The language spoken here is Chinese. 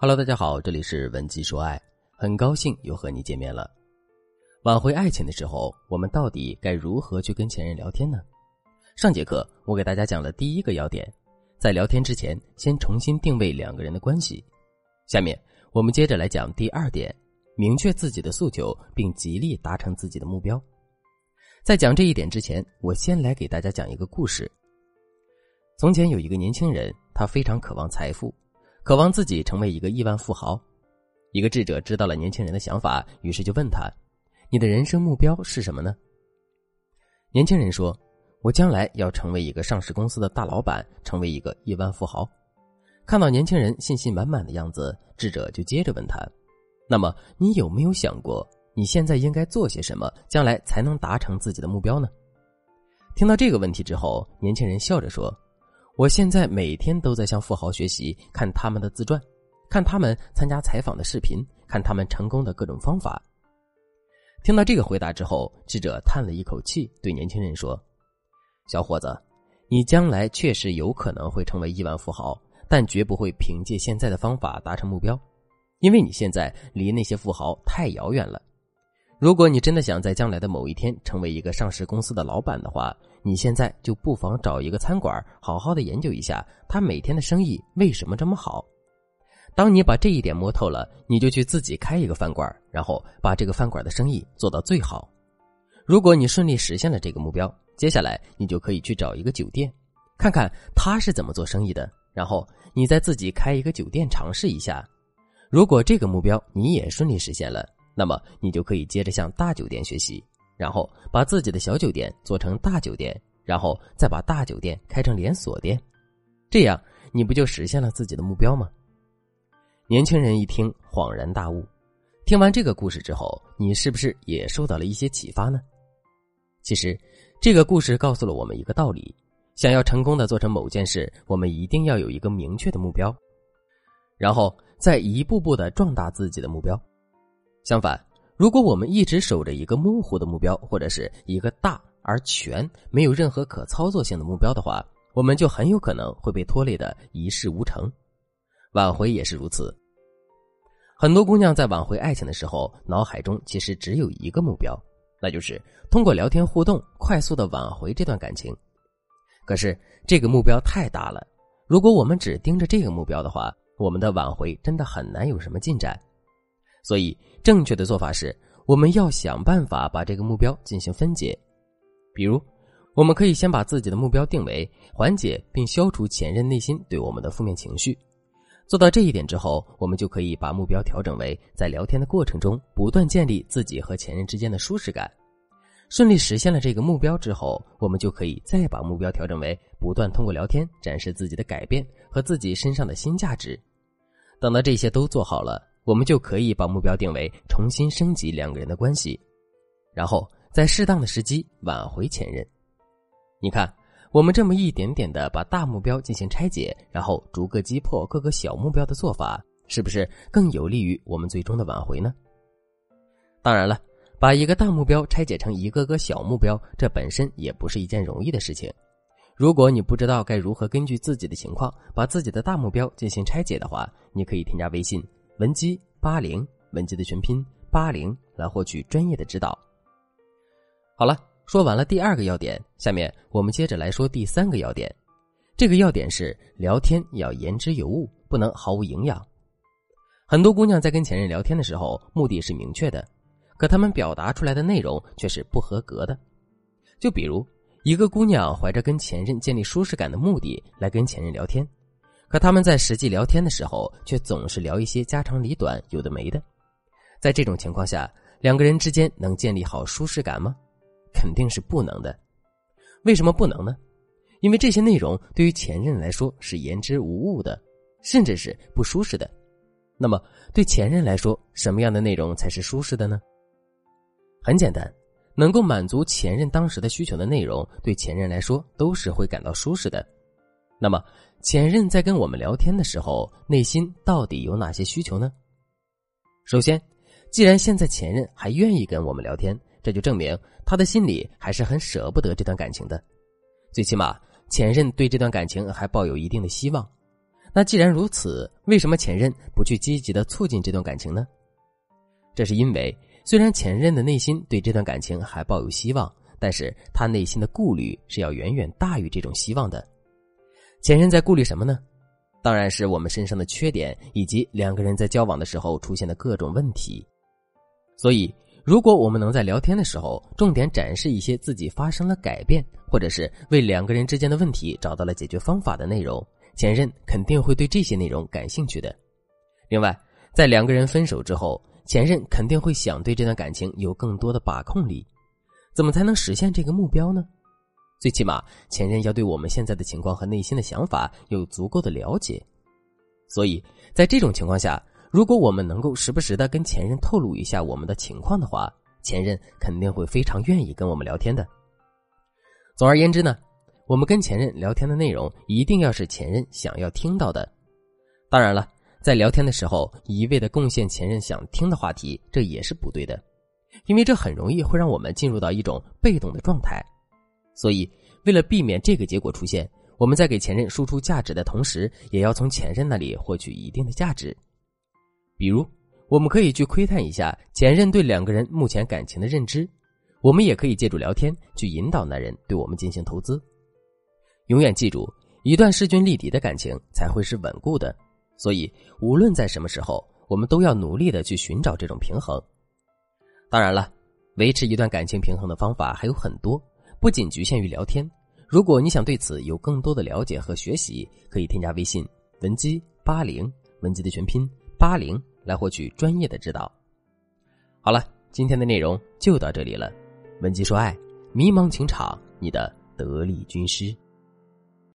Hello，大家好，这里是文姬说爱，很高兴又和你见面了。挽回爱情的时候，我们到底该如何去跟前任聊天呢？上节课我给大家讲了第一个要点，在聊天之前先重新定位两个人的关系。下面我们接着来讲第二点，明确自己的诉求，并极力达成自己的目标。在讲这一点之前，我先来给大家讲一个故事。从前有一个年轻人，他非常渴望财富。渴望自己成为一个亿万富豪，一个智者知道了年轻人的想法，于是就问他：“你的人生目标是什么呢？”年轻人说：“我将来要成为一个上市公司的大老板，成为一个亿万富豪。”看到年轻人信心满满的样子，智者就接着问他：“那么你有没有想过，你现在应该做些什么，将来才能达成自己的目标呢？”听到这个问题之后，年轻人笑着说。我现在每天都在向富豪学习，看他们的自传，看他们参加采访的视频，看他们成功的各种方法。听到这个回答之后，智者叹了一口气，对年轻人说：“小伙子，你将来确实有可能会成为亿万富豪，但绝不会凭借现在的方法达成目标，因为你现在离那些富豪太遥远了。”如果你真的想在将来的某一天成为一个上市公司的老板的话，你现在就不妨找一个餐馆，好好的研究一下他每天的生意为什么这么好。当你把这一点摸透了，你就去自己开一个饭馆，然后把这个饭馆的生意做到最好。如果你顺利实现了这个目标，接下来你就可以去找一个酒店，看看他是怎么做生意的，然后你再自己开一个酒店尝试一下。如果这个目标你也顺利实现了。那么你就可以接着向大酒店学习，然后把自己的小酒店做成大酒店，然后再把大酒店开成连锁店，这样你不就实现了自己的目标吗？年轻人一听恍然大悟，听完这个故事之后，你是不是也受到了一些启发呢？其实，这个故事告诉了我们一个道理：想要成功的做成某件事，我们一定要有一个明确的目标，然后再一步步的壮大自己的目标。相反，如果我们一直守着一个模糊的目标，或者是一个大而全、没有任何可操作性的目标的话，我们就很有可能会被拖累的一事无成。挽回也是如此。很多姑娘在挽回爱情的时候，脑海中其实只有一个目标，那就是通过聊天互动快速的挽回这段感情。可是这个目标太大了，如果我们只盯着这个目标的话，我们的挽回真的很难有什么进展。所以，正确的做法是，我们要想办法把这个目标进行分解。比如，我们可以先把自己的目标定为缓解并消除前任内心对我们的负面情绪。做到这一点之后，我们就可以把目标调整为在聊天的过程中不断建立自己和前任之间的舒适感。顺利实现了这个目标之后，我们就可以再把目标调整为不断通过聊天展示自己的改变和自己身上的新价值。等到这些都做好了。我们就可以把目标定为重新升级两个人的关系，然后在适当的时机挽回前任。你看，我们这么一点点的把大目标进行拆解，然后逐个击破各个小目标的做法，是不是更有利于我们最终的挽回呢？当然了，把一个大目标拆解成一个个小目标，这本身也不是一件容易的事情。如果你不知道该如何根据自己的情况把自己的大目标进行拆解的话，你可以添加微信。文姬八零，文姬的全拼八零，来获取专业的指导。好了，说完了第二个要点，下面我们接着来说第三个要点。这个要点是聊天要言之有物，不能毫无营养。很多姑娘在跟前任聊天的时候，目的是明确的，可她们表达出来的内容却是不合格的。就比如，一个姑娘怀着跟前任建立舒适感的目的来跟前任聊天。可他们在实际聊天的时候，却总是聊一些家长里短、有的没的。在这种情况下，两个人之间能建立好舒适感吗？肯定是不能的。为什么不能呢？因为这些内容对于前任来说是言之无物的，甚至是不舒适的。那么，对前任来说，什么样的内容才是舒适的呢？很简单，能够满足前任当时的需求的内容，对前任来说都是会感到舒适的。那么。前任在跟我们聊天的时候，内心到底有哪些需求呢？首先，既然现在前任还愿意跟我们聊天，这就证明他的心里还是很舍不得这段感情的。最起码，前任对这段感情还抱有一定的希望。那既然如此，为什么前任不去积极的促进这段感情呢？这是因为，虽然前任的内心对这段感情还抱有希望，但是他内心的顾虑是要远远大于这种希望的。前任在顾虑什么呢？当然是我们身上的缺点，以及两个人在交往的时候出现的各种问题。所以，如果我们能在聊天的时候重点展示一些自己发生了改变，或者是为两个人之间的问题找到了解决方法的内容，前任肯定会对这些内容感兴趣的。另外，在两个人分手之后，前任肯定会想对这段感情有更多的把控力。怎么才能实现这个目标呢？最起码，前任要对我们现在的情况和内心的想法有足够的了解。所以在这种情况下，如果我们能够时不时的跟前任透露一下我们的情况的话，前任肯定会非常愿意跟我们聊天的。总而言之呢，我们跟前任聊天的内容一定要是前任想要听到的。当然了，在聊天的时候一味的贡献前任想听的话题，这也是不对的，因为这很容易会让我们进入到一种被动的状态。所以，为了避免这个结果出现，我们在给前任输出价值的同时，也要从前任那里获取一定的价值。比如，我们可以去窥探一下前任对两个人目前感情的认知；我们也可以借助聊天去引导男人对我们进行投资。永远记住，一段势均力敌的感情才会是稳固的。所以，无论在什么时候，我们都要努力的去寻找这种平衡。当然了，维持一段感情平衡的方法还有很多。不仅局限于聊天，如果你想对此有更多的了解和学习，可以添加微信文姬八零，文姬的全拼八零，来获取专业的指导。好了，今天的内容就到这里了，文姬说爱，迷茫情场，你的得力军师。